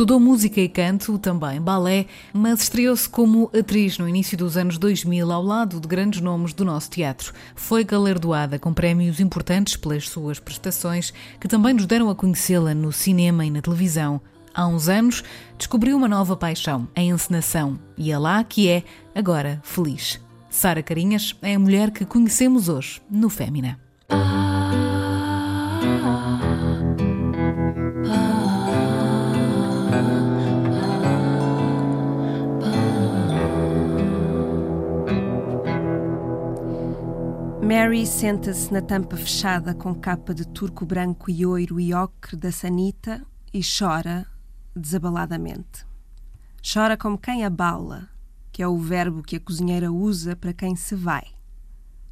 Estudou música e canto, também balé, mas estreou-se como atriz no início dos anos 2000 ao lado de grandes nomes do nosso teatro. Foi galardoada com prémios importantes pelas suas prestações, que também nos deram a conhecê-la no cinema e na televisão. Há uns anos, descobriu uma nova paixão, a encenação, e é lá que é, agora, feliz. Sara Carinhas é a mulher que conhecemos hoje no Fémina. Mary senta-se na tampa fechada com capa de turco branco e oiro e ocre da sanita e chora desabaladamente. Chora como quem abala, que é o verbo que a cozinheira usa para quem se vai.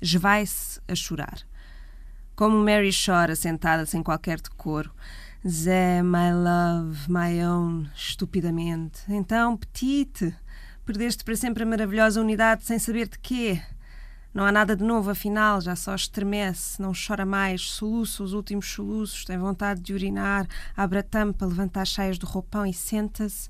Esvai-se a chorar. Como Mary chora sentada sem qualquer decoro. Zé, my love, my own, estupidamente. Então, petite, perdeste para sempre a maravilhosa unidade sem saber de quê. Não há nada de novo, afinal, já só estremece, não chora mais, soluça os últimos soluços, tem vontade de urinar, abre a tampa, levanta as saias do roupão e senta-se.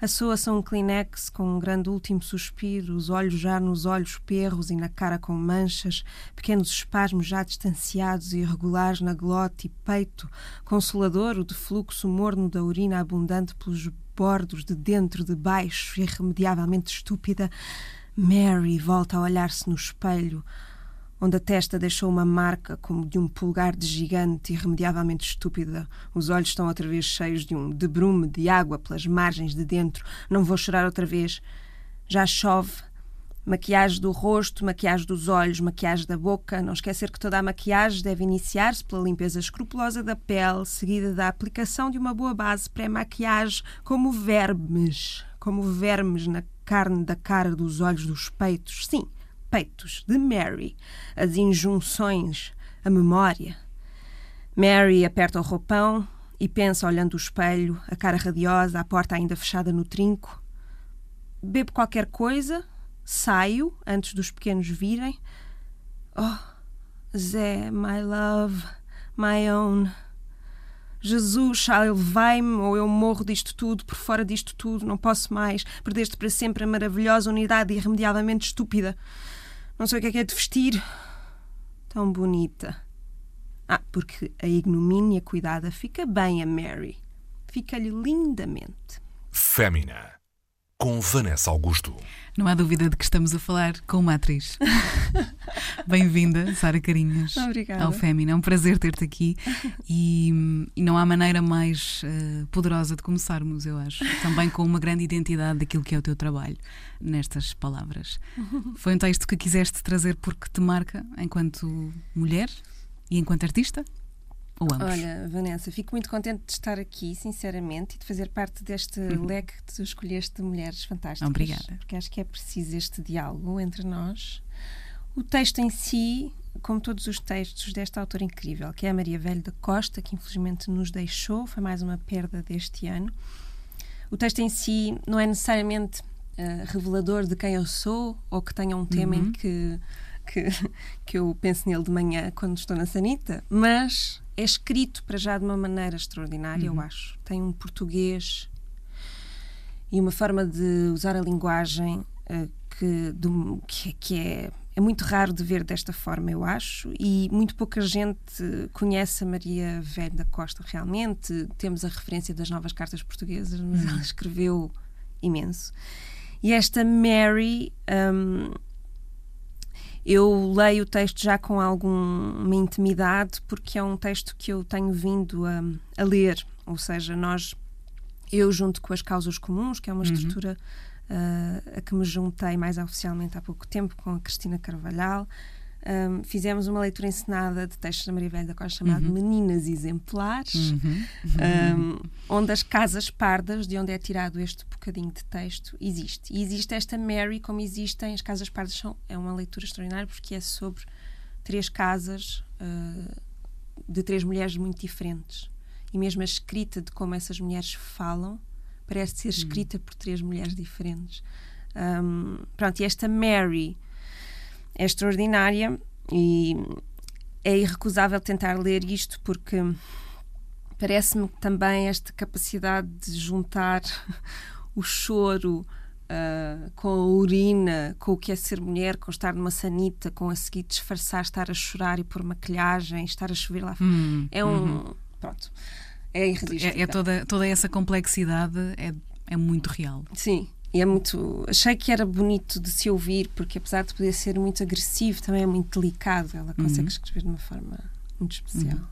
Assoa-se um Kleenex com um grande último suspiro, os olhos já nos olhos perros e na cara com manchas, pequenos espasmos já distanciados e irregulares na glote e peito, consolador o defluxo morno da urina abundante pelos bordos de dentro, de baixo, irremediavelmente estúpida. Mary volta a olhar-se no espelho, onde a testa deixou uma marca como de um pulgar de gigante irremediavelmente estúpida. Os olhos estão outra vez cheios de um debrume de água pelas margens de dentro. Não vou chorar outra vez. Já chove. Maquiagem do rosto, maquiagem dos olhos, maquiagem da boca. Não esquecer que toda a maquiagem deve iniciar-se pela limpeza escrupulosa da pele, seguida da aplicação de uma boa base pré-maquiagem, como vermes, como vermes na carne da cara, dos olhos, dos peitos. Sim, peitos de Mary. As injunções, a memória. Mary aperta o roupão e pensa olhando o espelho, a cara radiosa, a porta ainda fechada no trinco. Bebo qualquer coisa, saio antes dos pequenos virem. Oh, Zé, my love, my own. Jesus, levai-me ou eu morro disto tudo, por fora disto tudo, não posso mais. Perdeste para sempre a maravilhosa unidade irremediavelmente estúpida. Não sei o que é que é de vestir. Tão bonita. Ah, porque a ignomínia cuidada fica bem a Mary. Fica-lhe lindamente. Fémina, com Vanessa Augusto. Não há dúvida de que estamos a falar com uma atriz. Bem-vinda, Sara Carinhas, Obrigada. ao Fémina. É um prazer ter-te aqui e, e, não há maneira mais uh, poderosa de começarmos, eu acho. Também com uma grande identidade daquilo que é o teu trabalho, nestas palavras. Foi um texto que quiseste trazer porque te marca enquanto mulher e enquanto artista? Ou ambos? Olha, Vanessa, fico muito contente de estar aqui, sinceramente, e de fazer parte deste uhum. leque que tu escolheste de mulheres fantásticas. Obrigada. Porque acho que é preciso este diálogo entre nós. O texto em si, como todos os textos desta autora incrível, que é a Maria Velho da Costa, que infelizmente nos deixou, foi mais uma perda deste ano. O texto em si não é necessariamente uh, revelador de quem eu sou ou que tenha um tema uhum. em que, que, que eu penso nele de manhã quando estou na sanita, mas é escrito para já de uma maneira extraordinária, uhum. eu acho. Tem um português e uma forma de usar a linguagem uh, que, do, que, que, é, é muito raro de ver desta forma, eu acho, e muito pouca gente conhece a Maria Velho da Costa realmente. Temos a referência das novas cartas portuguesas, mas ela escreveu imenso. E esta Mary. Um, eu leio o texto já com alguma intimidade, porque é um texto que eu tenho vindo a, a ler, ou seja, nós, eu junto com as causas comuns, que é uma uhum. estrutura uh, a que me juntei mais oficialmente há pouco tempo com a Cristina Carvalhal, um, fizemos uma leitura encenada de textos da Maria Velha da Costa chamado uhum. Meninas Exemplares, uhum. Um, onde as casas pardas, de onde é tirado este bocadinho de texto, existe. E existe esta Mary, como existem as casas pardas, são, é uma leitura extraordinária porque é sobre três casas uh, de três mulheres muito diferentes. E mesmo a escrita de como essas mulheres falam parece ser uhum. escrita uhum. por três mulheres diferentes. Um, pronto, e esta Mary é extraordinária e é irrecusável tentar ler isto porque parece-me também esta capacidade de juntar o choro uh, com a urina, com o que é ser mulher, com estar numa sanita, com a seguir disfarçar, estar a chorar e pôr maquilhagem, estar a chover lá. Hum, é um. Uhum. Pronto. É irresistível. É, é, toda, toda essa complexidade é, é muito real. Sim, e é muito. Achei que era bonito de se ouvir, porque apesar de poder ser muito agressivo, também é muito delicado. Ela consegue uhum. escrever de uma forma muito especial. Uhum.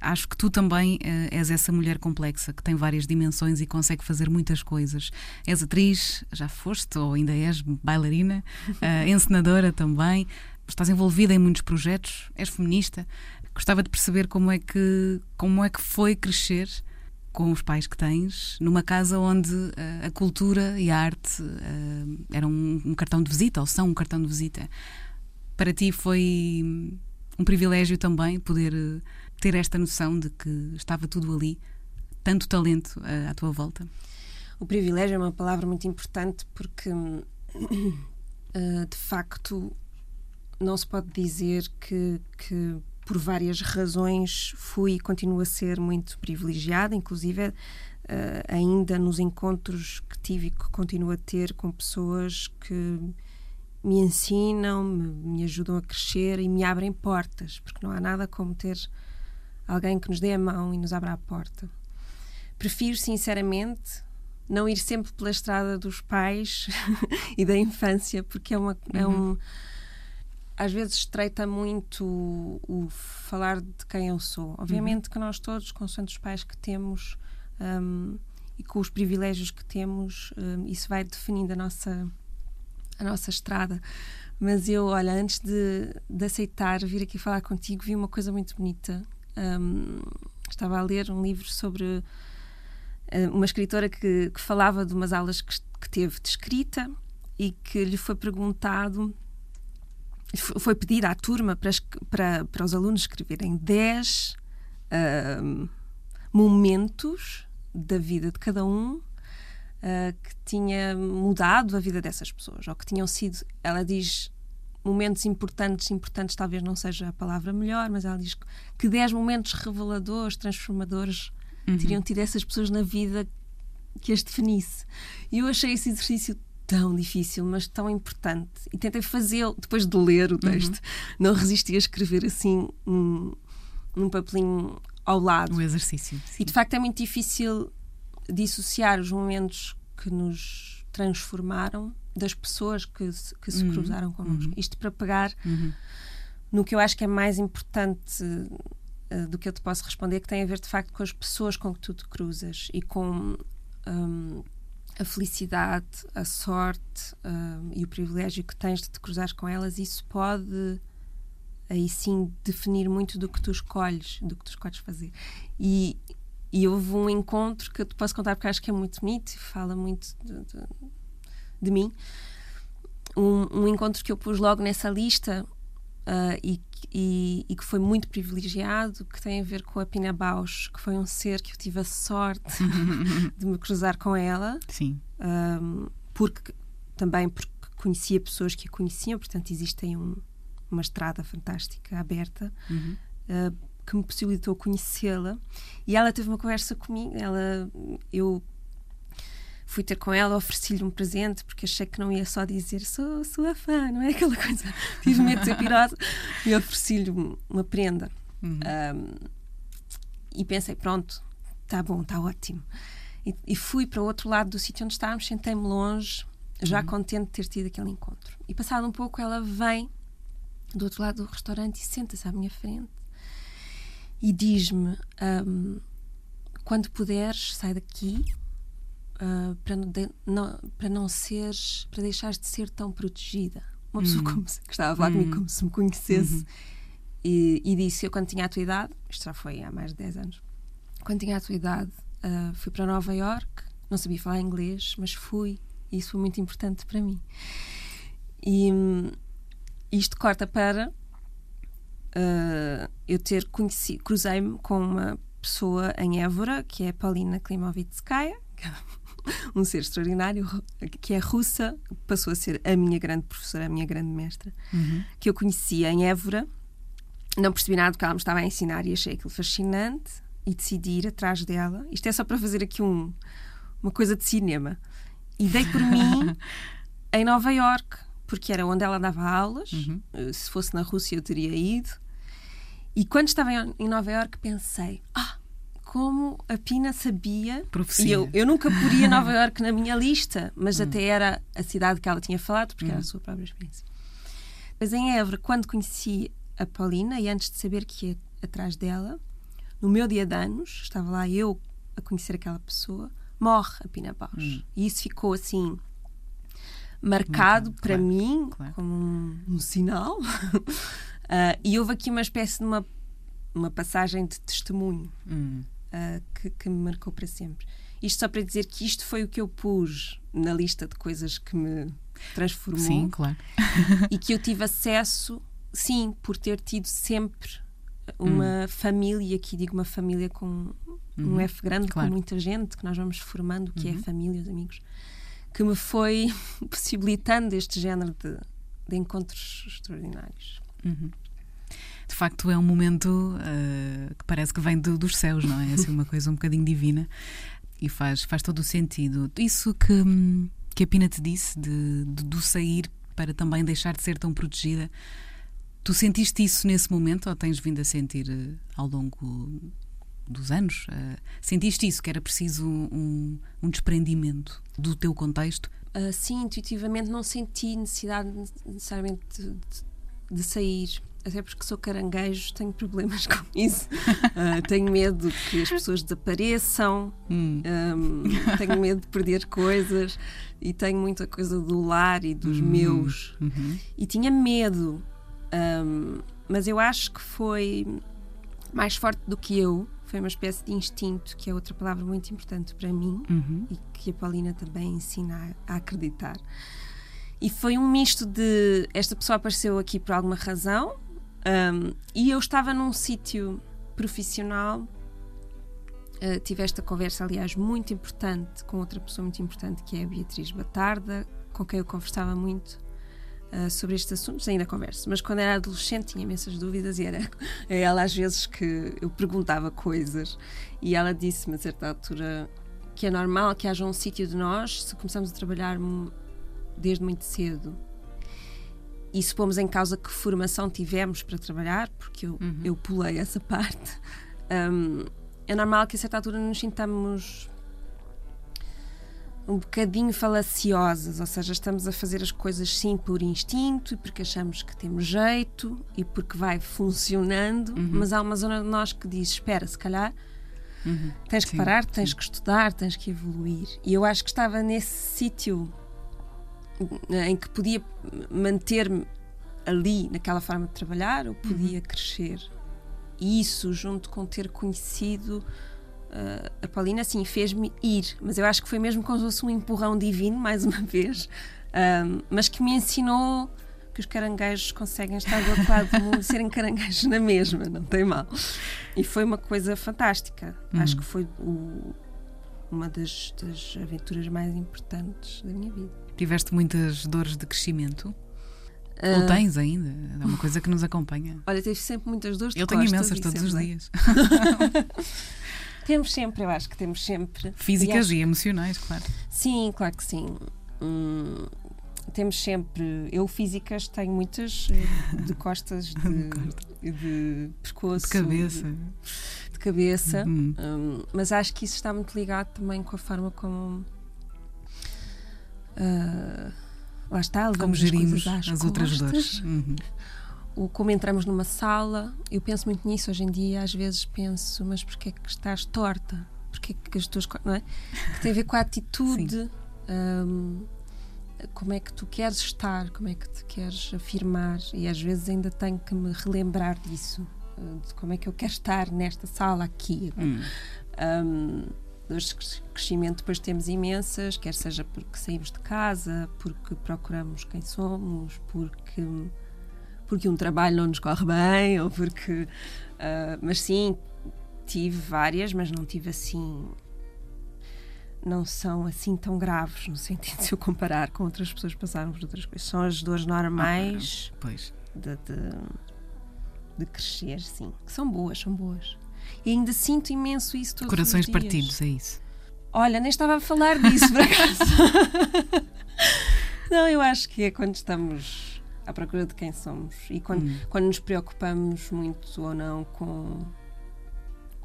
Acho que tu também uh, és essa mulher complexa que tem várias dimensões e consegue fazer muitas coisas. És atriz, já foste ou ainda és bailarina, uh, encenadora também. Estás envolvida em muitos projetos, és feminista. Gostava de perceber como é que como é que foi crescer com os pais que tens numa casa onde uh, a cultura e a arte eram um, um cartão de visita ou são um cartão de visita. Para ti foi um privilégio também poder ter esta noção de que estava tudo ali, tanto talento uh, à tua volta? O privilégio é uma palavra muito importante porque, uh, de facto, não se pode dizer que, que, por várias razões, fui e continuo a ser muito privilegiada, inclusive. Uh, ainda nos encontros que tive e que continuo a ter com pessoas que me ensinam, me, me, ajudam a crescer e me abrem portas, porque não há nada como ter alguém que nos dê a mão e nos abra a porta. Prefiro, sinceramente, não ir sempre pela estrada dos pais e da infância, porque é, uma, uhum. é um. Às vezes estreita muito o, o, falar de quem eu sou. Obviamente uhum. que nós todos, com os pais que temos um, e com os privilégios que temos, um, isso vai definindo a nossa, a nossa estrada. Mas eu, olha, antes de, de aceitar vir aqui falar contigo, vi uma coisa muito bonita um, estava a ler um livro sobre uh, uma escritora que, que, falava de umas aulas que, que, teve de escrita e que lhe foi perguntado, foi pedido à turma para, para, para os alunos escreverem 10 uh, momentos da vida de cada um uh, que tinha mudado a vida dessas pessoas, ou que tinham sido, ela diz, momentos importantes, importantes talvez não seja a palavra melhor, mas ela diz que 10 momentos reveladores, transformadores, uhum. teriam tido essas pessoas na vida que as definisse. E eu achei esse exercício tão difícil, mas tão importante. E tentei fazê-lo depois de ler o uhum. texto. Uhum. Não resisti a escrever assim um, num papelinho ao lado. O exercício. Sim. E de facto é muito difícil dissociar os momentos que nos transformaram das pessoas que, que se uhum. cruzaram connosco. Uhum. Isto para pegar uhum. no que eu acho que é mais importante uh, do que eu te posso responder, que tem a ver de facto com as pessoas com que tu te cruzas e com um, a felicidade, a sorte um, e o privilégio que tens de te cruzar com elas. Isso pode aí sim definir muito do que tu escolhes, do que tu escolhes fazer. E, e houve um encontro que eu te posso contar porque acho que é muito bonito e fala muito de, de, de mim. Um, um, encontro que eu pus logo nessa lista uh, e, e, e, que foi muito privilegiado, que tem a ver com a Pina Bausch, que foi um ser que eu tive a sorte de me cruzar com ela. Sim. Um, porque, também porque conhecia pessoas que a conheciam, portanto, existe um, uma estrada fantástica aberta. Uhum. Uh, que me possibilitou conhecê-la e ela teve uma conversa comigo ela eu fui ter com ela, ofereci-lhe um presente, porque achei que não ia só dizer sou sua fã, não é aquela coisa. Tive medo de ser pirosa e ofereci-lhe uma prenda. Uhum. Um, e pensei, pronto, está bom, está ótimo. E, e, fui para o outro lado do sítio onde estávamos, sentei-me longe, já uhum. contente de ter tido aquele encontro. E passado um pouco, ela vem do outro lado do restaurante e senta-se à minha frente e diz-me: um, quando puderes, sai daqui uh, para, de, não, para não seres, para deixares de ser tão protegida. Uma pessoa uhum. como se, que estava a falar comigo uhum. como se me conhecesse uhum. e, e, disse: Eu, quando tinha a tua idade, isto já foi há mais de 10 anos, quando tinha a tua idade, uh, fui para Nova York, não sabia falar inglês, mas fui, e isso foi muito importante para mim. E um, isto corta para uh, eu ter conhecido, cruzei-me com uma pessoa em Évora, que é Paulina Klimovitskaya, um ser extraordinário, que é russa, passou a ser a minha grande professora, a minha grande mestra, uhum. que eu conhecia em Évora. Não percebi nada do que ela me estava a ensinar e achei aquilo fascinante. e decidi ir atrás dela. Isto é só para fazer aqui um, uma coisa de cinema. E dei por mim em Nova York, porque era onde ela dava aulas. Uhum. Se fosse na Rússia, eu teria ido. E quando estava em em Nova York, pensei: ah, como a Pina sabia. Profecia. E eu, eu nunca poria Nova York na minha lista, mas até era a cidade que ela tinha falado, porque era a sua própria experiência. Mas em Évora, quando conheci a Paulina e antes de saber que ia atrás dela, no meu dia de anos, estava lá eu a conhecer aquela pessoa, morre a Pina Bausch. E isso ficou assim marcado para claro, mim claro. como um, um sinal. Ah, e houve aqui uma espécie de uma, uma passagem de testemunho Hum. Ah, que, que me marcou para sempre. Isto só para dizer que isto foi o que eu pus na lista de coisas que me transformou Sim, claro. e que eu tive acesso, sim, por ter tido sempre uma Hum. família, aqui digo uma família com um F grande, Uhum. claro. com muita gente, que nós vamos formando, que Uhum. é família, os amigos, que me foi possibilitando este género de, de encontros extraordinários. Uhum. De facto, é um momento eh, que parece que vem do- dos céus, não é? É assim uma coisa um bocadinho divina e faz, faz todo o sentido. Isso que, que a Pina te disse, de, de- do sair para também deixar de ser tão protegida, tu sentiste isso nesse momento ou tens vindo a sentir eh, ao longo dos anos? Eh, sentiste isso, que era preciso um, um desprendimento do teu contexto? Ah, sim, intuitivamente não senti necessidade necessariamente de- de sair. Até porque sou caranguejo, tenho problemas com isso. Ah, tenho medo que as pessoas desapareçam, Hum. Hum, tenho medo de perder coisas e tenho muita coisa do lar e dos Hum. meus. Uhum. E tinha medo, hum, mas eu acho que foi mais forte do que eu. Foi uma espécie de instinto, que é outra palavra muito importante para mim Uhum. e que a Paulina também ensina a, a acreditar. E foi um misto de esta pessoa apareceu aqui por alguma razão hum, e eu estava num sítio profissional. Uh, tive esta conversa, aliás, muito importante com outra pessoa muito importante que é a Beatriz Batarda, com quem eu conversava muito uh, sobre estes assuntos. Ainda converso, mas quando era adolescente tinha imensas dúvidas e era a ela às vezes que eu perguntava coisas e ela disse-me a certa altura que é normal que haja um sítio de nós se começamos a trabalhar desde muito cedo e se pomos em causa que formação tivemos para trabalhar, porque eu, eu pulei essa parte, hum, é normal que a certa altura nos sintamos um bocadinho falaciosas, ou seja, estamos a fazer as coisas sim por instinto e porque achamos que temos jeito e porque vai funcionando, mas há uma zona de nós que diz: espera, se calhar tens que Sim, parar, tens que estudar, tens que evoluir. E eu acho que estava nesse sítio em que podia manter-me ali naquela forma de trabalhar ou podia crescer. E isso, junto com ter conhecido uh, a Paulina, assim, fez-me ir. Mas eu acho que foi mesmo como se fosse um empurrão divino, mais uma vez, um, mas que me ensinou que os caranguejos conseguem estar do outro lado do mundo serem caranguejos na mesma, não tem mal. E foi uma coisa fantástica. Acho que foi o- uma das, das aventuras mais importantes da minha vida. Tiveste muitas dores de crescimento? Ah, Ou tens ainda? É uma coisa que nos acompanha. Olha, tive sempre muitas dores de Eu tenho imensas e todos os sempre- dias. Temos sempre, eu acho que temos sempre. Físicas acho- e emocionais, claro. Sim, claro que sim. Hum, temos sempre. Eu, físicas, tenho muitas eh, de costas, de, de pescoço, De cabeça. de, de cabeça. Hum. Hum, mas acho que isso está muito ligado também com a forma como. Ah, lá está, Como gerimos as, outras dores. Uhum. o como entramos numa sala, eu penso muito nisso hoje em dia, às vezes penso, mas porquê é que estás torta? Porquê é que as tuas não é? Que tem a ver com a atitude, hum, como é que tu queres estar, como é que te queres afirmar, e às vezes ainda tenho que me relembrar disso, uh, de como é que eu quero estar nesta sala aqui. Hum. Um, dores de cres- crescimento depois temos imensas, quer seja porque saímos de casa, porque procuramos quem somos, porque, porque um trabalho não nos corre bem, ou porque. ah, mas sim, tive várias, mas não tive assim. Não são assim tão graves, no sentido de se eu comparar com outras pessoas que passaram por outras coisas. São as dores normais Pois. de, de, de crescer, sim. Que são boas, são boas. E ainda sinto imenso isso todos Corações partidos, é isso. Olha, nem estava a falar disso, por acaso. Não, eu acho que é quando estamos à procura de quem somos e quando, Hum. quando nos preocupamos muito ou não com,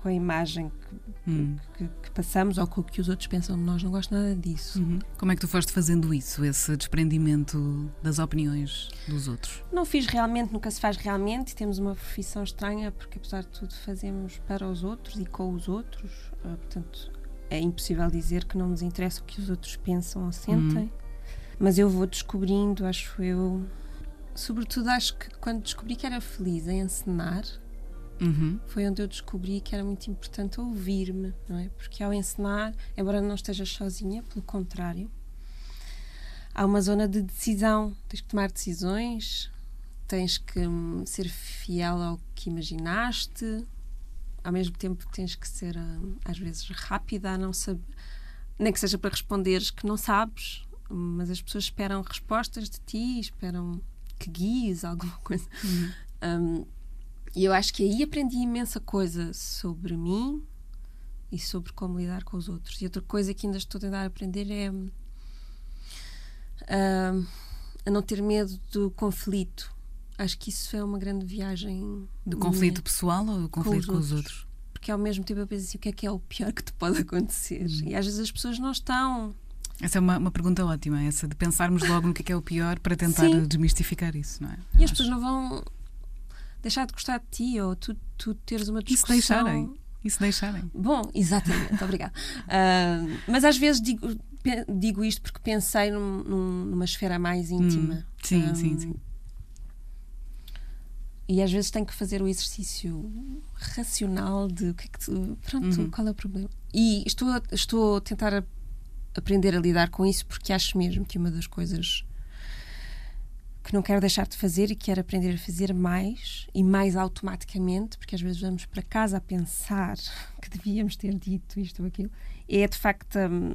com a imagem que, Hum. que- que passamos ou com o que os outros pensam de nós. Não gosto nada disso. Uhum. Como é que tu foste fazendo isso, esse desprendimento das opiniões dos outros? Não fiz realmente, nunca se faz realmente. Temos uma profissão estranha porque, apesar de tudo, fazemos para os outros e com os outros. Ah, portanto, é impossível dizer que não nos interessa o que os outros pensam ou sentem. Mas eu vou descobrindo, acho eu. Sobretudo, acho que quando descobri que era feliz em encenar, Uhum. foi onde eu descobri que era muito importante ouvir-me, não é? Porque ao encenar, embora não estejas sozinha, pelo contrário, há uma zona de decisão. Tens que tomar decisões, tens que hum, ser fiel ao que imaginaste, ao mesmo tempo tens que ser, hum, às vezes, rápida não saber, nem que seja para responderes que não sabes, mas as pessoas esperam respostas de ti, esperam que guies alguma coisa. Hum, e eu acho que aí aprendi imensa coisa sobre mim e sobre como lidar com os outros. E outra coisa que ainda estou a tentar aprender é hum, hum, a não ter medo do conflito. Acho que isso é uma grande viagem. Do minha, conflito pessoal ou do conflito com os, outros? Porque ao mesmo tempo eu penso assim: o que é que é o pior que te pode acontecer? Uhum. E às vezes as pessoas não estão. Essa é uma, uma pergunta ótima, essa de pensarmos logo no que é, que é o pior para tentar Sim. desmistificar isso, não é? E Eu as acho- pessoas não vão deixar de gostar de ti ou tu, tu teres uma E se discussão. deixarem? E se deixarem? Bom, exatamente, obrigada. Ah, mas às vezes digo, digo isto porque pensei num- num- numa esfera mais íntima. Hum, sim, Ah, sim, sim. E às vezes tenho que fazer o exercício racional de o que é que tu, pronto, Uhum. qual é o problema. E estou a, estou a tentar aprender a lidar com isso porque acho mesmo que uma das coisas que não quero deixar de fazer e quero aprender a fazer mais e mais automaticamente, porque às vezes vamos para casa a pensar que devíamos ter dito isto ou aquilo, é de facto hum,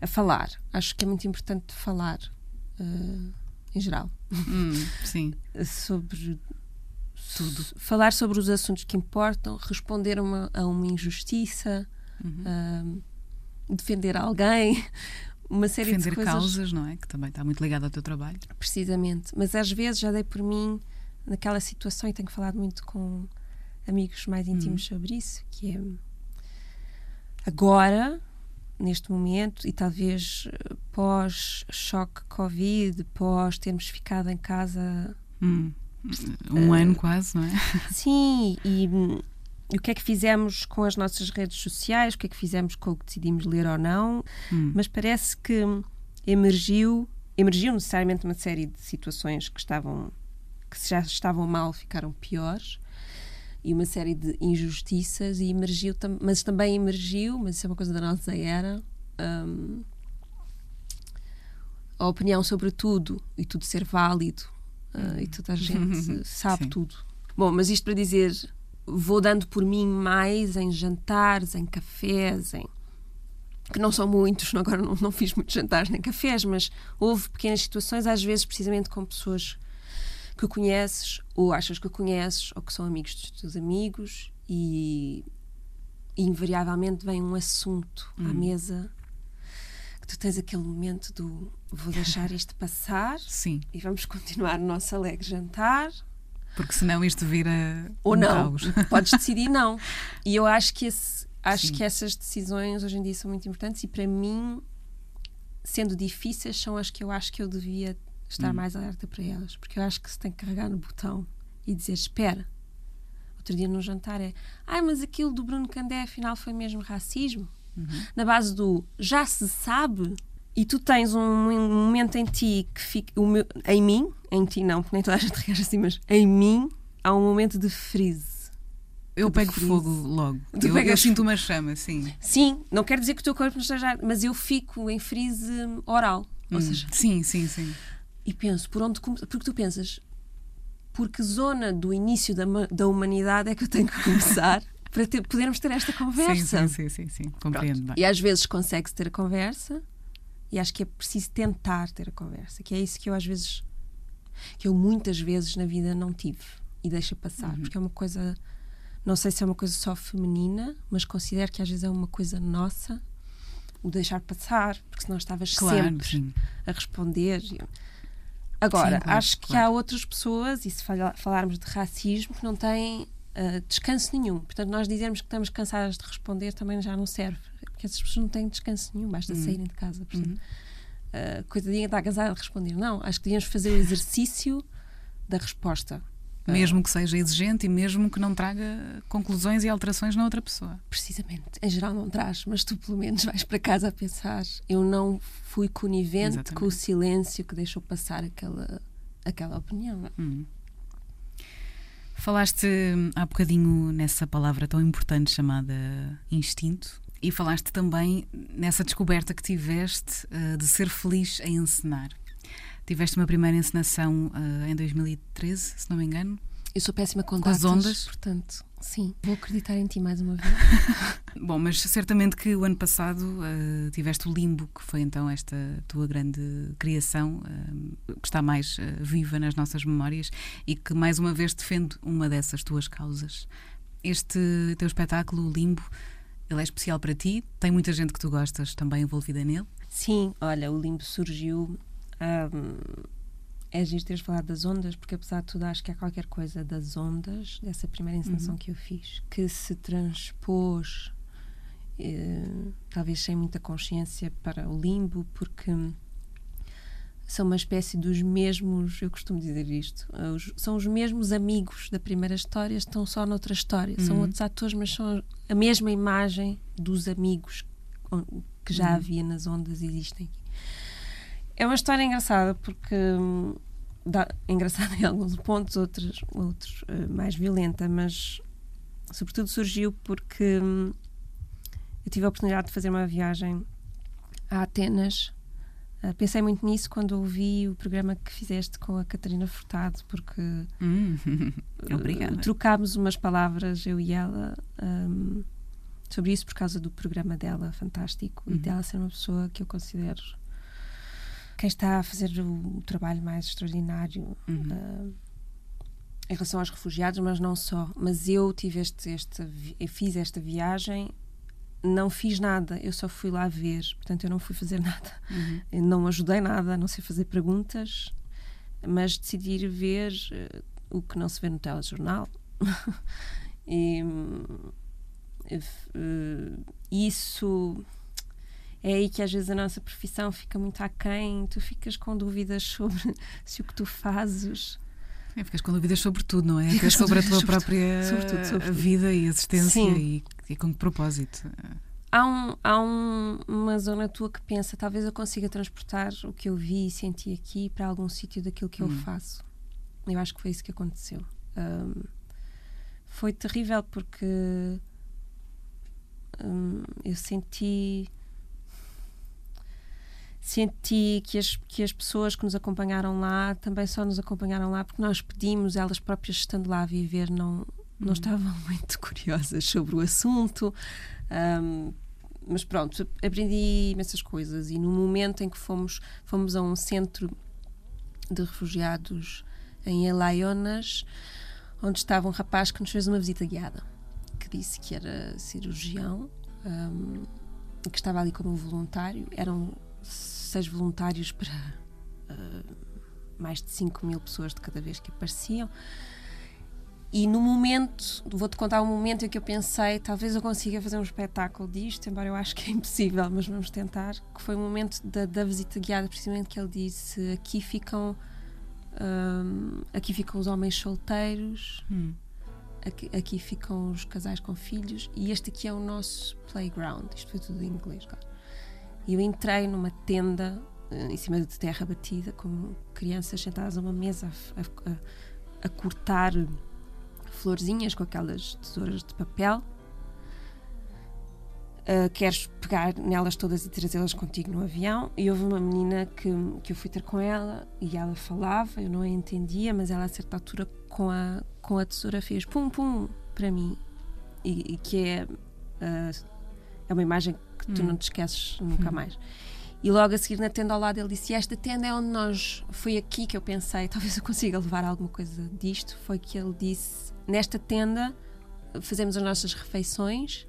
a falar. Acho que é muito importante falar eh, em geral Hum, sim. sobre Tudo. falar sobre os assuntos que importam, responder a uma, a uma injustiça, Uhum. ahm, defender alguém, uma série Defender de coisas. causas, não é? Que também está muito ligado ao teu trabalho. Precisamente. Mas às vezes já dei por mim naquela situação e tenho falado muito com amigos mais íntimos sobre isso, que é agora, neste momento, e talvez eh, pós-choque Covid, pós termos ficado em casa Hum. Um Eh, ano quase, não é? Sim, e, hum, e o que é que fizemos com as nossas redes sociais, o que é que fizemos com o que decidimos ler ou não, Hum. mas parece que emergiu, emergiu necessariamente uma série de situações que estavam que já estavam mal ficaram piores e uma série de injustiças e emergiu mas também emergiu, mas isso é uma coisa da nossa era, hum, a opinião sobre tudo e tudo ser válido ah, e toda a gente sabe Sim. tudo. Bom, mas isto para dizer, vou dando por mim mais em jantares, em cafés, em que não são muitos, agora não, não fiz muitos jantares nem cafés, mas houve pequenas situações, às vezes precisamente com pessoas que conheces, ou achas que conheces, ou que são amigos dos teus amigos, e, e invariavelmente vem um assunto à mesa que tu tens aquele momento do vou deixar isto passar Sim, e vamos continuar o nosso alegre jantar. Porque senão isto vira Ou um não, caos. podes decidir não. E eu acho que, esse, acho Sim. que essas decisões hoje em dia são muito importantes e para mim, sendo difíceis, são as que eu acho que eu devia estar Hum. mais alerta para elas. Porque eu acho que se tem que carregar no botão e dizer espera. Outro dia no jantar é ai, mas aquilo do Bruno Candé afinal foi mesmo racismo. Uhum. Na base do já se sabe e tu tens um, momento em ti que fica o meu, em mim, em ti não, porque nem toda a gente reage assim, mas em mim há um momento de freeze. Eu de pego freeze. fogo logo. Tu Eu, eu pegas- sinto uma chama, sim. Sim, não quer dizer que o teu corpo não esteja, mas eu fico em freeze oral, ou Hum, seja, Sim, sim, sim. e penso por onde porque tu pensas por que zona do início da, da humanidade é que eu tenho que começar para ter- podermos ter esta Sim, conversa. sim, sim, sim, sim. Compreendo bem. E às vezes consegue-se ter a conversa e acho que é preciso tentar ter a conversa, que é isso que eu às vezes, que eu muitas vezes na vida não tive e deixa passar, Uhum. porque é uma coisa Não sei se é uma coisa só feminina, mas considero que às vezes é uma coisa nossa o deixar passar, porque senão estavas Claro, sempre sim. a responder. Agora, Sim, claro, acho que claro. há outras pessoas, e se fala- falarmos de racismo, que não têm ah, descanso nenhum. Portanto, nós dizermos que estamos cansadas de responder também já não serve. Porque essas pessoas não têm descanso nenhum, basta Uhum. saírem de casa. Portanto, ah, coitadinha está cansada de responder. Não, acho que devíamos fazer o exercício da resposta. Mesmo que seja exigente e mesmo que não traga conclusões e alterações na outra pessoa. Precisamente. Em geral não traz, mas tu pelo menos vais para casa a pensar. Eu não fui conivente Exatamente. com o silêncio que deixou passar aquela, aquela opinião. Falaste há bocadinho nessa palavra tão importante chamada instinto e falaste também nessa descoberta que tiveste eh, de ser feliz em encenar. Tiveste uma primeira encenação eh, em 2013, se não me engano. Eu sou péssima com, Com as ondas? Portanto, sim, vou acreditar em ti mais uma vez. Bom, mas certamente que o ano passado eh, tiveste o Limbo, que foi então esta tua grande criação, eh, que está mais eh, viva nas nossas memórias e que mais uma vez defende uma dessas tuas causas. Este teu espetáculo, o Limbo, ele é especial para ti? Tem muita gente que tu gostas também envolvida nele? Sim, olha, o limbo surgiu. ahm, é giro teres falado das ondas, porque apesar de tudo, acho que há qualquer coisa das ondas, dessa primeira encenação que eu fiz, que se transpôs, eh, talvez sem muita consciência, para o limbo, porque são uma espécie dos mesmos, eu costumo dizer isto, os- são os mesmos amigos da primeira história, estão só noutra história. São Uhum. outros atores, mas são a mesma imagem dos amigos que já Uhum. havia nas ondas existem. É uma história engraçada porque hum, dá, engraçada em alguns pontos, outros, outros eh, mais violenta, mas sobretudo surgiu porque hum, eu tive a oportunidade de fazer uma viagem a Atenas. Ah, pensei muito nisso quando ouvi o programa que fizeste com a Catarina Furtado, porque Hum. Uh, trocámos umas palavras, eu e ela, um, sobre isso por causa do programa dela, fantástico, e Uhum. dela ser uma pessoa que eu considero quem está a fazer o, trabalho mais extraordinário Uhum. uh, em relação aos refugiados, mas não só. Mas eu tive este, este, eu fiz esta viagem, não fiz nada, eu só fui lá ver, portanto eu não fui fazer nada. Uhum. Não ajudei nada, não sei fazer perguntas, mas decidi ir ver eh, o que não se vê no telejornal. e hum, eh, isso é aí que às vezes a nossa profissão fica muito aquém, tu ficas com dúvidas sobre se o que tu fazes. É, ficas com dúvidas sobre tudo, não é? Ficas sobre a tua sobre própria vida e existência e, e com que propósito. Há, um, há um- uma zona tua que pensa, talvez eu consiga transportar o que eu vi e senti aqui para algum sítio daquilo que eu Hum. faço. Eu acho que foi isso que aconteceu. Ahm, foi terrível porque hum, eu senti senti que as, que as pessoas que nos acompanharam lá também só nos acompanharam lá porque nós pedimos, elas próprias estando lá a viver, não, não estavam muito curiosas sobre o assunto. Ahm, mas pronto, aprendi imensas coisas e no momento em que fomos, fomos a um centro de refugiados em Elaionas, onde estava um rapaz que nos fez uma visita guiada, que disse que era cirurgião e que estava ali como voluntário. Eram seis voluntários para ah, mais de 5 mil pessoas de cada vez que apareciam. E no momento, vou-te contar um momento em que eu pensei, talvez eu consiga fazer um espetáculo disto, embora eu acho que é impossível, mas vamos tentar. Que foi o momento da, da visita guiada, precisamente que ele disse: aqui ficam, hum, aqui ficam os homens solteiros, Hum. aqui, aqui ficam os casais com filhos e este aqui é o nosso playground. Isto foi tudo em inglês, claro. E eu entrei numa tenda eh, em cima de terra batida, com crianças sentadas a uma mesa a, a- a cortar florzinhas com aquelas tesouras de papel. Uh, queres pegar nelas todas e trazê-las contigo no avião? E houve uma menina que, que eu fui ter com ela e ela falava, eu não a entendia, mas ela a certa altura com a, com a tesoura fez pum pum para mim. E, e que é, uh, é uma imagem que tu Hum. não te esqueces nunca mais. E logo a seguir na tenda ao lado ele disse: "E Esta tenda é onde nós. Foi aqui que eu pensei, talvez eu consiga levar alguma coisa disto. Foi que ele disse: Nesta tenda fazemos as nossas refeições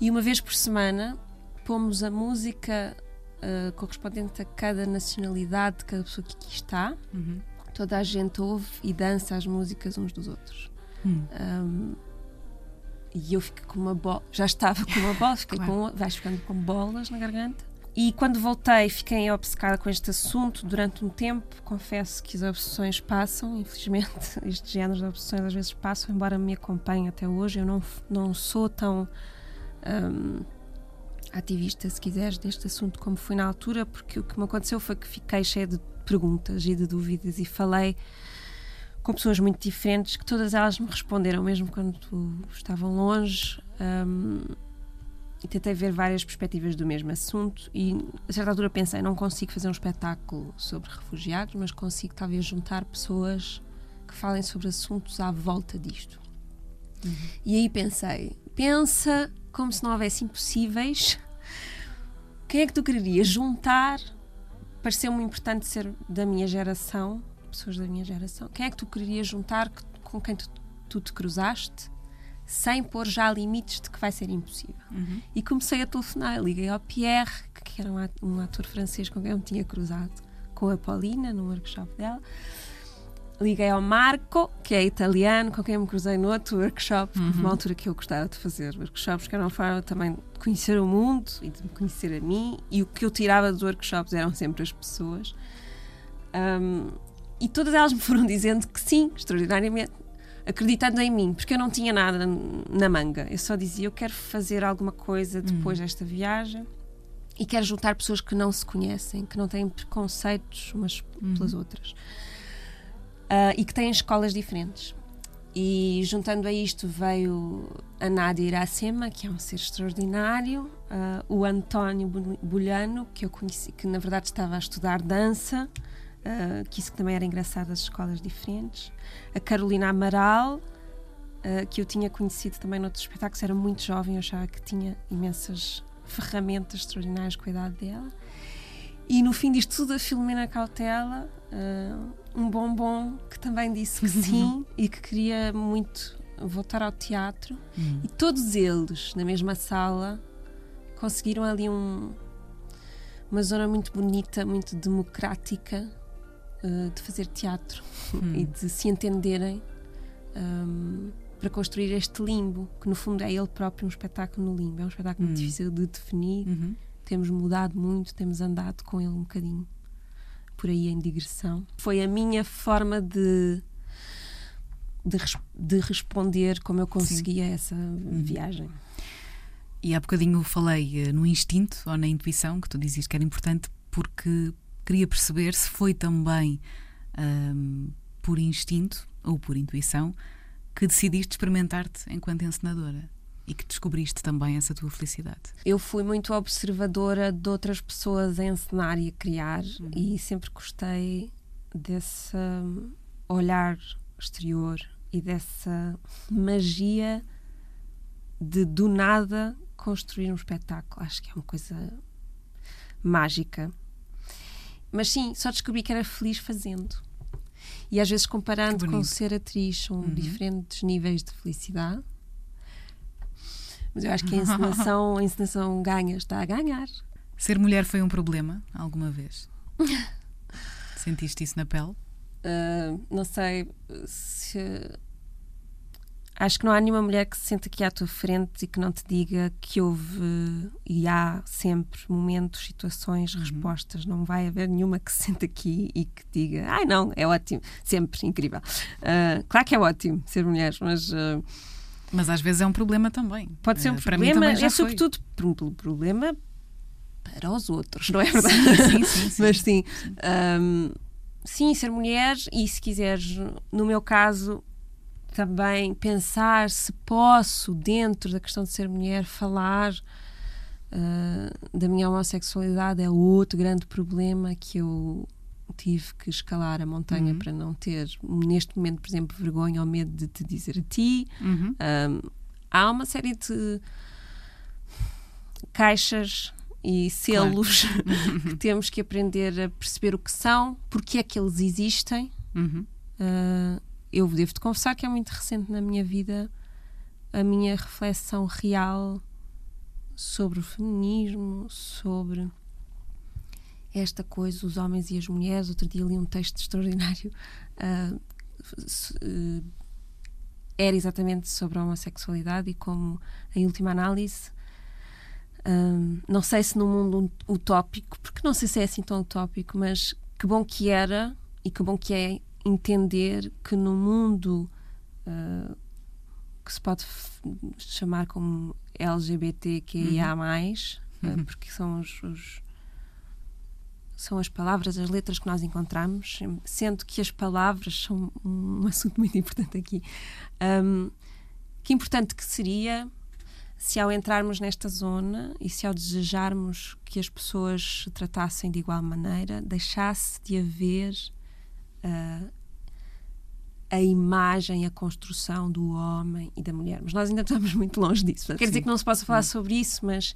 e uma vez por semana pomos a música uh, correspondente a cada nacionalidade de cada pessoa que aqui está. Uhum. Toda a gente ouve e dança as músicas uns dos outros. Hum. Um, e eu fico com uma bola, já estava com uma bola, fiquei Claro. com, vais ficando com bolas na garganta. E quando voltei, fiquei obcecada com este assunto durante um tempo. Confesso que as obsessões passam, infelizmente, este género de obsessões às vezes passam, embora me acompanhe até hoje. Eu não, não sou tão hum, ativista, se quiseres, deste assunto como fui na altura, porque o que me aconteceu foi que fiquei cheia de perguntas e de dúvidas e falei com pessoas muito diferentes que todas elas me responderam, mesmo quando estavam longe. hum, e tentei ver várias perspectivas do mesmo assunto e a certa altura pensei, não consigo fazer um espetáculo sobre refugiados, mas consigo talvez juntar pessoas que falem sobre assuntos à volta disto. E aí pensei, pensa como se não houvesse impossíveis. Quem é que tu querias juntar? Pareceu-me importante ser da minha geração, pessoas da minha geração. Quem é que tu querias juntar com quem tu, tu te cruzaste? Sem pôr já limites de que vai ser impossível. Uhum. E comecei a telefonar, liguei ao Pierre, que era um at- ator francês com quem eu me tinha cruzado com a Paulina no workshop dela. Liguei ao Marco, que é italiano, com quem eu me cruzei no outro workshop, houve uma altura que eu gostava de fazer workshops, que era uma forma também de conhecer o mundo e de me conhecer a mim, e o que eu tirava dos workshops eram sempre as pessoas. Um, e todas elas me foram dizendo que sim, extraordinariamente, acreditando em mim, porque eu não tinha nada na manga. Eu só dizia: eu quero fazer alguma coisa depois desta viagem e quero juntar pessoas que não se conhecem, que não têm preconceitos umas pelas outras Ah, e que têm escolas diferentes. E juntando a isto veio a Nádia Iracema, que é um ser extraordinário, ah, o António Bu- Bulhano, que eu conheci, que na verdade estava a estudar dança, ah, que isso também era engraçado, as escolas diferentes, a Carolina Amaral, ah, que eu tinha conhecido também noutros espetáculos, era muito jovem, eu achava que tinha imensas ferramentas extraordinárias com a idade dela. E no fim disto tudo, a Filomena Cautela, ah, um bombom que também disse que sim e que queria muito voltar ao teatro. Hum. E todos eles, na mesma sala, conseguiram ali um- uma zona muito bonita, muito democrática ah, de fazer teatro Hum. e de se entenderem ahm, para construir este limbo, que no fundo é ele próprio um espetáculo no limbo. É um espetáculo Hum. difícil de definir. Uhum. Temos mudado muito, temos andado com ele um bocadinho por aí em digressão. Foi a minha forma de, de, de responder como eu conseguia essa viagem. E há bocadinho falei eh, no instinto ou na intuição, que tu dizias que era importante, porque queria perceber se foi também ahm, por instinto ou por intuição que decidiste experimentar-te enquanto encenadora e que descobriste também essa tua felicidade. Eu fui muito observadora de outras pessoas a encenar e a criar e sempre gostei desse hum, olhar exterior e dessa magia de do nada construir um espetáculo. Acho que é uma coisa mágica. Mas sim, só descobri que era feliz fazendo. E às vezes comparando com ser atriz são Uhum. diferentes níveis de felicidade. Mas eu acho que a encenação, a encenação ganha, está a ganhar. Ser mulher foi um problema alguma vez? Sentiste isso na pele? Uh, não sei se. Acho que não há nenhuma mulher que se sente aqui à tua frente e que não te diga que houve e há sempre momentos, situações, respostas. Não vai haver nenhuma que se sente aqui e que diga, ai não, é ótimo, sempre incrível. Uh, claro que é ótimo ser mulher, mas uh, Mas às vezes é um problema também. pode ser um mim problema. É foi. sobretudo um problema para os outros, não é verdade? Sim, sim, sim. Mas sim, hum, sim, ser mulher e se quiseres, no meu caso, também pensar se posso, dentro da questão de ser mulher, falar ah, da minha homossexualidade é outro grande problema que eu tive que escalar a montanha Uhum. para não ter, neste momento, por exemplo, vergonha ou medo de te dizer a ti. Uhum. Um, há uma série de caixas e selos que temos que aprender a perceber o que são, porque é que eles existem. Uhum. Uh, eu devo-te confessar que é muito recente na minha vida a minha reflexão real sobre o feminismo, sobre esta coisa, os homens e as mulheres. Outro dia li um texto extraordinário. Uh, uh, era exatamente sobre a homossexualidade e como, em última análise, um, não sei se no mundo utópico, porque não sei se é assim tão utópico, mas que bom que era e que bom que é entender que no mundo uh, que se pode chamar como LGBTQIA, uhum. Uh, porque são os, os, são as palavras, as letras que nós encontramos, sendo que as palavras são um assunto muito importante aqui. Um, que importante que seria se ao entrarmos nesta zona e se ao desejarmos que as pessoas se tratassem de igual maneira, deixasse de haver uh, a imagem, a construção do homem e da mulher. Mas nós ainda estamos muito longe disso. Quer dizer que não se possa falar sobre isso, mas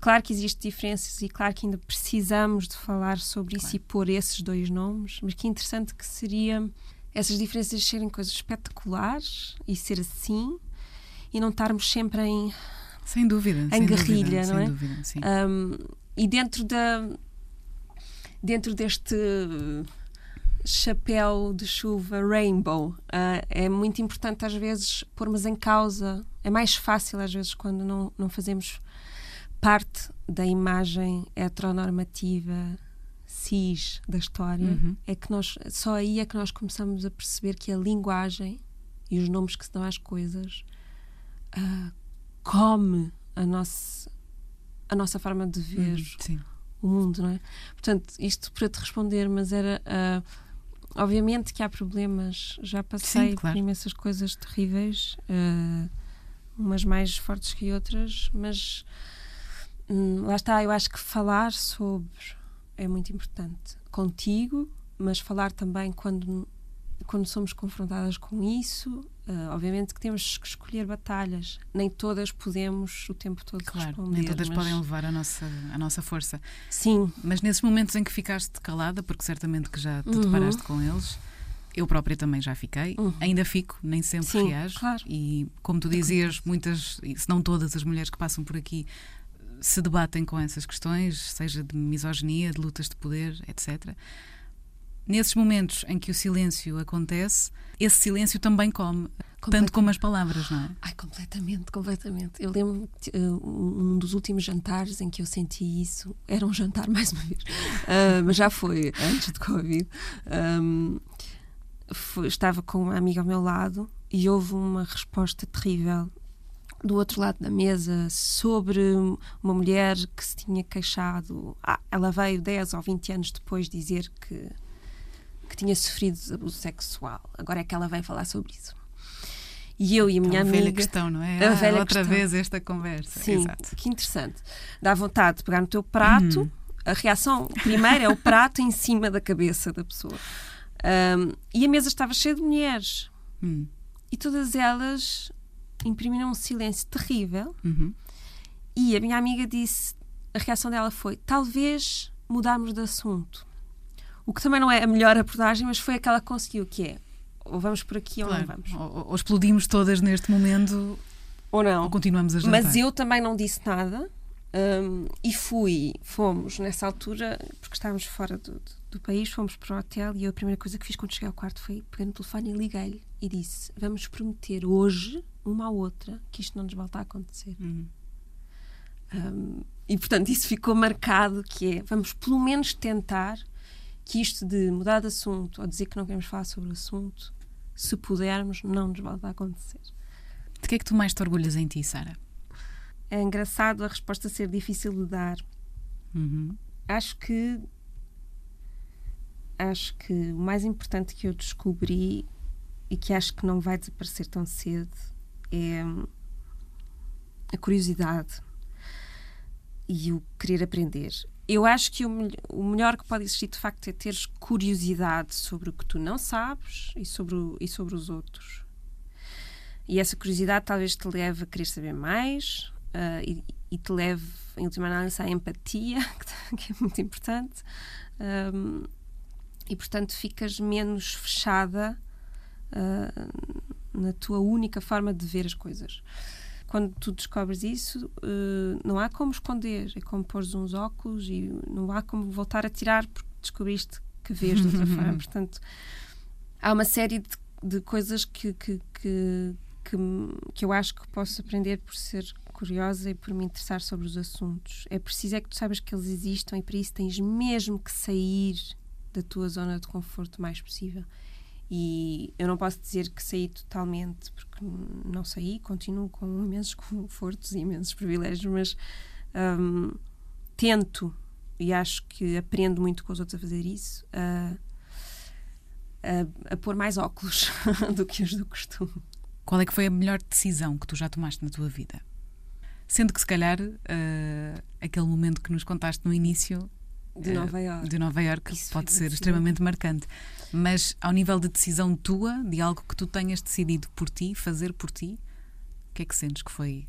claro que existem diferenças e claro que ainda precisamos de falar sobre isso claro. e pôr esses dois nomes, mas que interessante que seria essas diferenças serem coisas espetaculares e ser assim e não estarmos sempre em sem dúvida em guerrilha, dúvida, não é? Sem dúvida, sim. Um, e dentro da dentro deste chapéu de chuva rainbow uh, é muito importante às vezes pormos em causa é mais fácil às vezes quando não, não fazemos parte da imagem heteronormativa cis da história uhum. é que nós só aí é que nós começamos a perceber que a linguagem e os nomes que se dão às coisas uh, come a nossa, a nossa forma de ver hum, o mundo, não é? Portanto, isto para te responder, mas era. Uh, obviamente que há problemas, já passei sim, claro. por imensas coisas terríveis, uh, umas mais fortes que outras, mas um, lá está, eu acho que falar sobre é muito importante contigo, mas falar também quando, quando somos confrontadas com isso Uh, obviamente que temos que escolher batalhas. Nem todas podemos o tempo todo claro, responder. Nem todas mas... podem levar a nossa, a nossa força. Sim. Mas nesses momentos em que ficaste calada, porque certamente que já te uhum. deparaste com eles, eu própria também já fiquei, uhum. ainda fico, nem sempre Sim, reajo. Claro. E como tu dizias, muitas, se não todas as mulheres que passam por aqui se debatem com essas questões, seja de misoginia, de lutas de poder, etc nesses momentos em que o silêncio acontece, esse silêncio também come, tanto como as palavras, não é? Ai, completamente, completamente. Eu lembro uh, um dos últimos jantares em que eu senti isso, era um jantar mais uma vez, uh, mas já foi antes de Covid. Um, foi, estava com uma amiga ao meu lado e houve uma resposta terrível do outro lado da mesa sobre uma mulher que se tinha queixado. Ah, ela veio 10 ou 20 anos depois dizer que que tinha sofrido abuso sexual. Agora é que ela vem falar sobre isso. E eu e a minha então, amiga. A velha questão, não é? A ah, velha outra questão. vez esta conversa. Sim, Exato. que interessante. Dá vontade de pegar no teu prato. Hum. A reação primeira é o prato em cima da cabeça da pessoa. Um, e a mesa estava cheia de mulheres. Hum. E todas elas imprimiram um silêncio terrível. Uhum. E a minha amiga disse: a reação dela foi: talvez mudarmos de assunto. O que também não é a melhor abordagem, mas foi aquela que conseguiu, que é ou vamos por aqui claro. ou não vamos. Ou, ou, explodimos todas neste momento ou não. Ou continuamos a jantar. Mas eu também não disse nada um, e fui, fomos nessa altura, porque estávamos fora do, do, país, fomos para o hotel e eu, a primeira coisa que fiz quando cheguei ao quarto foi pegar no telefone e liguei-lhe e disse: Vamos prometer hoje, uma à outra, que isto não nos volta a acontecer. Uhum. Um, e portanto isso ficou marcado que é vamos pelo menos tentar que isto de mudar de assunto ou dizer que não queremos falar sobre o assunto, se pudermos, não nos volta a acontecer. De que é que tu mais te orgulhas em ti, Sara? É engraçado a resposta ser difícil de dar. Uhum. Acho que acho que o mais importante que eu descobri e que acho que não vai desaparecer tão cedo é a curiosidade e o querer aprender eu acho que o, o, melhor que pode existir de facto é teres curiosidade sobre o que tu não sabes e sobre, o, e sobre os outros. E essa curiosidade talvez te leve a querer saber mais uh, e, e, te leve, em última análise, à empatia, que é muito importante. Um, e portanto ficas menos fechada uh, na tua única forma de ver as coisas. Quando tu descobres isso, uh, não há como esconder, é como pôr uns óculos e não há como voltar a tirar porque descobriste que vês de outra forma. Portanto, há uma série de, de coisas que, que, que, que, que eu acho que posso aprender por ser curiosa e por me interessar sobre os assuntos. É preciso é que tu saibas que eles existam e para isso tens mesmo que sair da tua zona de conforto o mais possível. E eu não posso dizer que saí totalmente, porque não saí, continuo com imensos confortos e imensos privilégios, mas um, tento e acho que aprendo muito com os outros a fazer isso. A, a, a pôr mais óculos do que os do costume. Qual é que foi a melhor decisão que tu já tomaste na tua vida? Sendo que, se calhar, uh, aquele momento que nos contaste no início de Nova York, de Nova York pode ser extremamente marcante. Mas ao nível de decisão tua, de algo que tu tenhas decidido por ti, fazer por ti, o que é que sentes que foi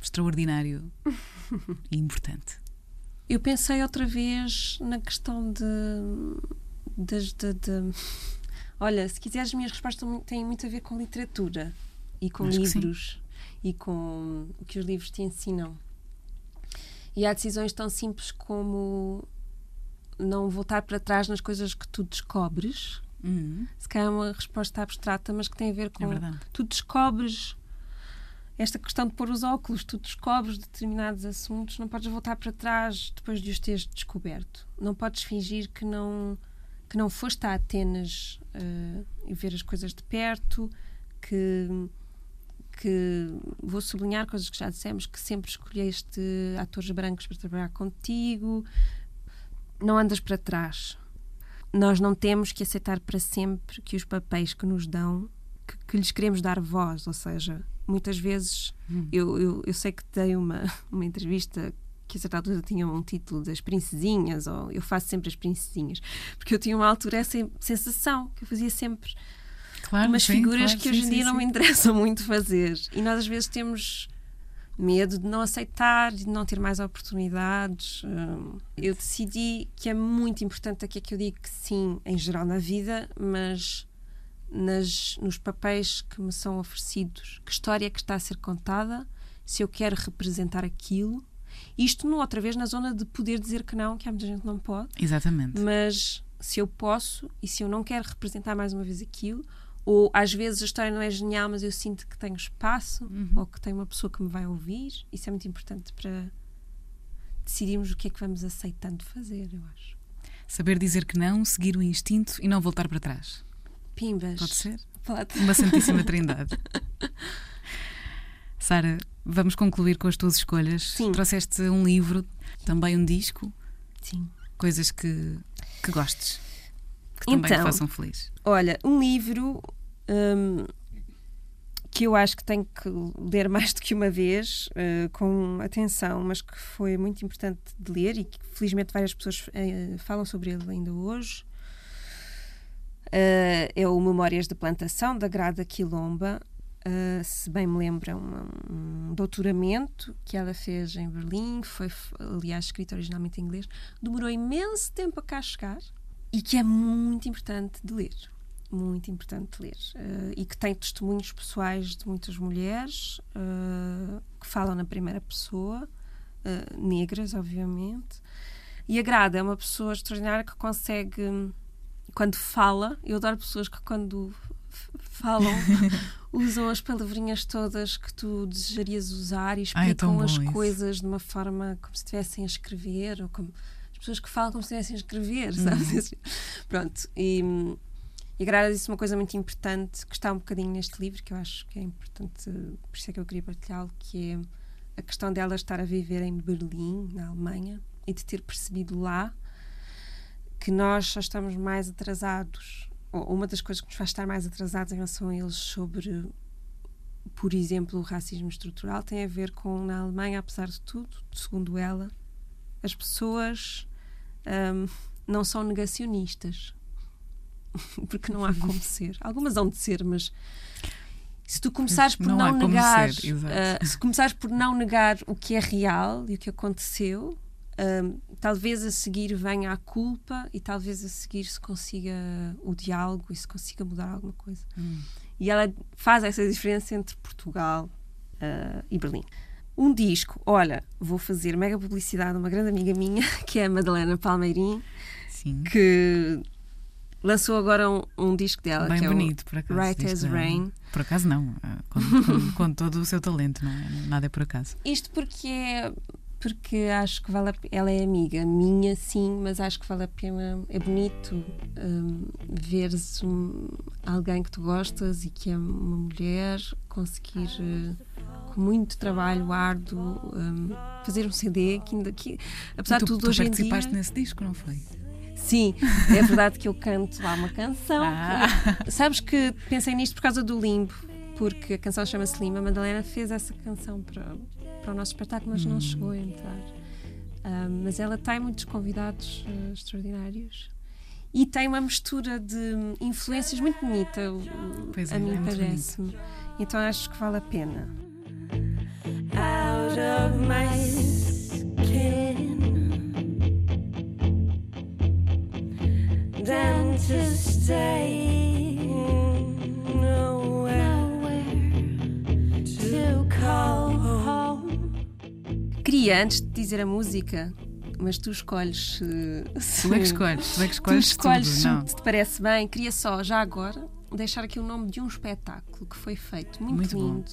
extraordinário e importante? Eu pensei outra vez na questão de, de, de, de Olha, se quiseres, as minhas respostas têm muito a ver com literatura e com Acho livros e com o que os livros te ensinam. E há decisões tão simples como não voltar para trás nas coisas que tu descobres. Uhum. Se calhar é uma resposta abstrata, mas que tem a ver com. É tu descobres esta questão de pôr os óculos, tu descobres determinados assuntos, não podes voltar para trás depois de os teres descoberto. Não podes fingir que não que não foste a Atenas uh, e ver as coisas de perto, que que vou sublinhar coisas que já dissemos, que sempre escolheste atores brancos para trabalhar contigo, não andas para trás. Nós não temos que aceitar para sempre que os papéis que nos dão, que, que lhes queremos dar voz, ou seja, muitas vezes hum. eu, eu, eu, sei que dei uma, uma entrevista que a certa altura tinha um título das princesinhas, ou eu faço sempre as princesinhas, porque eu tinha uma altura essa sensação que eu fazia sempre claro, umas sim, figuras claro, que hoje em dia sim, não me interessam muito fazer. E nós às vezes temos medo de não aceitar, de não ter mais oportunidades. Hum, eu decidi que é muito importante aqui que eu digo que sim, em geral na vida, mas nas, nos papéis que me são oferecidos, que história é que está a ser contada, se eu quero representar aquilo. Isto, não, outra vez, na zona de poder dizer que não, que há muita gente que não pode. Exatamente. Mas se eu posso e se eu não quero representar mais uma vez aquilo, ou às vezes a história não é genial, mas eu sinto que tenho espaço uhum. ou que tenho uma pessoa que me vai ouvir. Isso é muito importante para decidirmos o que é que vamos aceitando fazer, eu acho. Saber dizer que não, seguir o instinto e não voltar para trás. Pimbas. Pode ser? Pode. Uma Santíssima Trindade. Sara, vamos concluir com as tuas escolhas. Sim. Trouxeste um livro, também um disco. Sim. Coisas que, que gostes que também então, façam feliz? Olha, um livro um, que eu acho que tenho que ler mais do que uma vez, uh, com atenção, mas que foi muito importante de ler e que felizmente várias pessoas uh, falam sobre ele ainda hoje. Uh, é o Memórias de Plantação, da Grada Quilomba. Se bem me lembro, é um, um, doutoramento que ela fez em Berlim, foi, aliás, escrita originalmente em inglês. Demorou imenso tempo a cá chegar e que é muito importante de ler. Muito importante de ler. Uh, e que tem testemunhos pessoais de muitas mulheres uh, que falam na primeira pessoa, uh, negras, obviamente. E agrada, é uma pessoa extraordinária que consegue, quando fala, eu adoro pessoas que quando falam usam as palavrinhas todas que tu desejarias usar e explicam Ai, é as isso. coisas de uma forma como se estivessem a escrever ou como pessoas que falam como se estivessem a escrever, uhum. Pronto. E, e a Grada disse uma coisa muito importante que está um bocadinho neste livro, que eu acho que é importante, por isso é que eu queria partilhá-lo, que é a questão dela estar a viver em Berlim, na Alemanha, e de ter percebido lá que nós só estamos mais atrasados, ou uma das coisas que nos faz estar mais atrasados em relação a eles sobre, por exemplo, o racismo estrutural, tem a ver com, na Alemanha, apesar de tudo, segundo ela, as pessoas um, não são negacionistas. Porque não há como ser. Algumas hão de ser, mas se tu começares por não, não negar, uh, se começares por não negar o que é real e o que aconteceu, um, talvez a seguir venha a culpa e talvez a seguir se consiga o diálogo e se consiga mudar alguma coisa. Hum. E ela faz essa diferença entre Portugal uh, e Berlim. Um disco, olha, vou fazer mega publicidade a uma grande amiga minha, que é a Madalena Palmeirim, Sim. que lançou agora um, um disco dela Bem que bonito, é por acaso. Right as é- Rain. Por acaso não, ah, com, com- com todo o seu talento, não é? Nada é por acaso. Isto porque é porque acho que vale a ela é amiga minha sim, mas acho que vale a pena é bonito hum, veres um, alguém que tu gostas e que é uma mulher conseguir eh, com muito trabalho árduo hum, fazer um CD que ainda que apesar de tu, tudo tu hoje em participaste dia nesse disco, não foi? Sim, é verdade que eu canto lá uma canção. Ah. Sabes que pensei nisto por causa do Limbo, porque a canção chama-se Limbo. A Madalena fez essa canção para, para o nosso espetáculo, mas Hum. não chegou a entrar. Ah, mas ela tem muitos convidados ah, extraordinários e tem uma mistura de influências muito bonita, Pois é, a mim é parece-me. Então acho que vale a pena. Out of my skin than to stay nowhere to call home. Queria, antes de dizer a música, mas tu escolhes se. Tu é que escolhes, tu é que Tu escolhes escolhes tudo, se não? te parece bem. Queria só, já agora, deixar aqui o nome de um espetáculo que foi feito muito, Muito bom.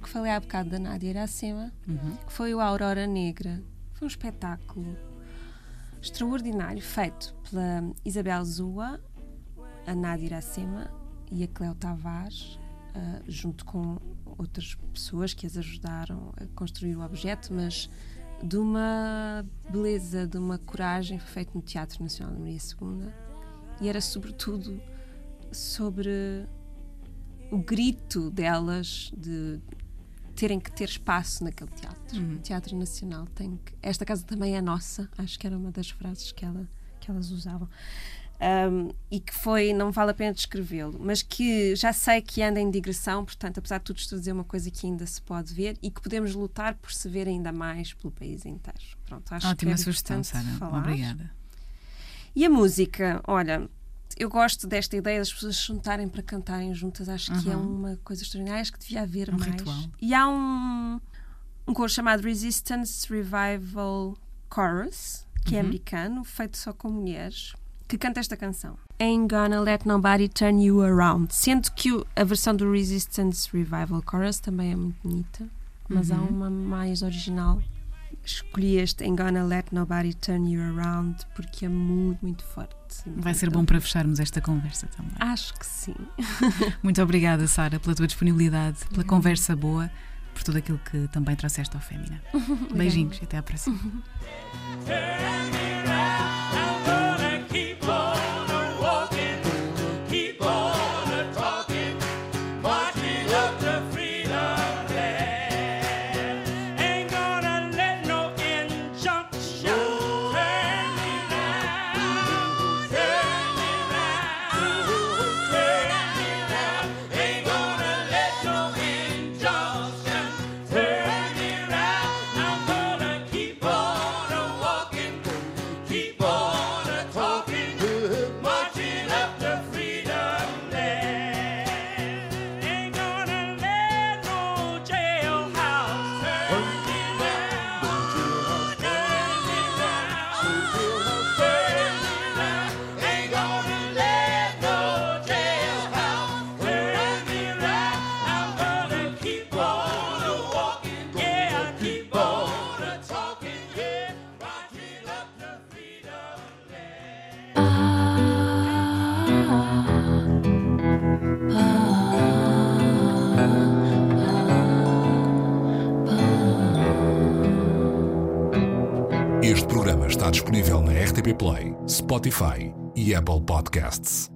Porque falei há bocado da Nádia Iracema, Uhum. que foi o Aurora Negra. Foi um espetáculo extraordinário, feito pela Isabel Zua, a Nádia Iracema e a Cleo Tavares, ah, junto com outras pessoas que as ajudaram a construir o objeto, mas de uma beleza, de uma coragem, foi feito no Teatro Nacional de Maria II e era sobretudo sobre o grito delas de terem que ter espaço naquele teatro. Uhum. O Teatro Nacional tem que. Esta casa também é nossa, acho que era uma das frases que, ela, que elas usavam. Um, e que foi, não vale a pena descrevê-lo, mas que já sei que anda em digressão, portanto, apesar de tudo, estou a dizer uma coisa que ainda se pode ver e que podemos lutar por se ver ainda mais pelo país inteiro. Pronto, acho que Ótima é sugestão, Sara. falar. Obrigada. E a música, olha, eu gosto desta ideia das pessoas se juntarem para cantarem juntas, acho que é Uhum. uma coisa extraordinária, acho que devia haver Um mais. ritual. E há um, um coro chamado Resistance Revival Chorus, que é Uhum. americano, feito só com mulheres, que canta esta canção. Ain't gonna let nobody turn you around. Sendo que o- a versão do Resistance Revival Chorus também é muito bonita, mas há Uhum. uma mais original. Escolhi este Ain't gonna let nobody turn you around porque é muito, muito forte. Vai ser bom para fecharmos esta conversa também. Acho que sim. Muito obrigada, Sara, pela tua disponibilidade, pela conversa boa, por tudo aquilo que também trouxeste ao Fémina. Beijinhos e até à próxima. Spotify e Apple Podcasts.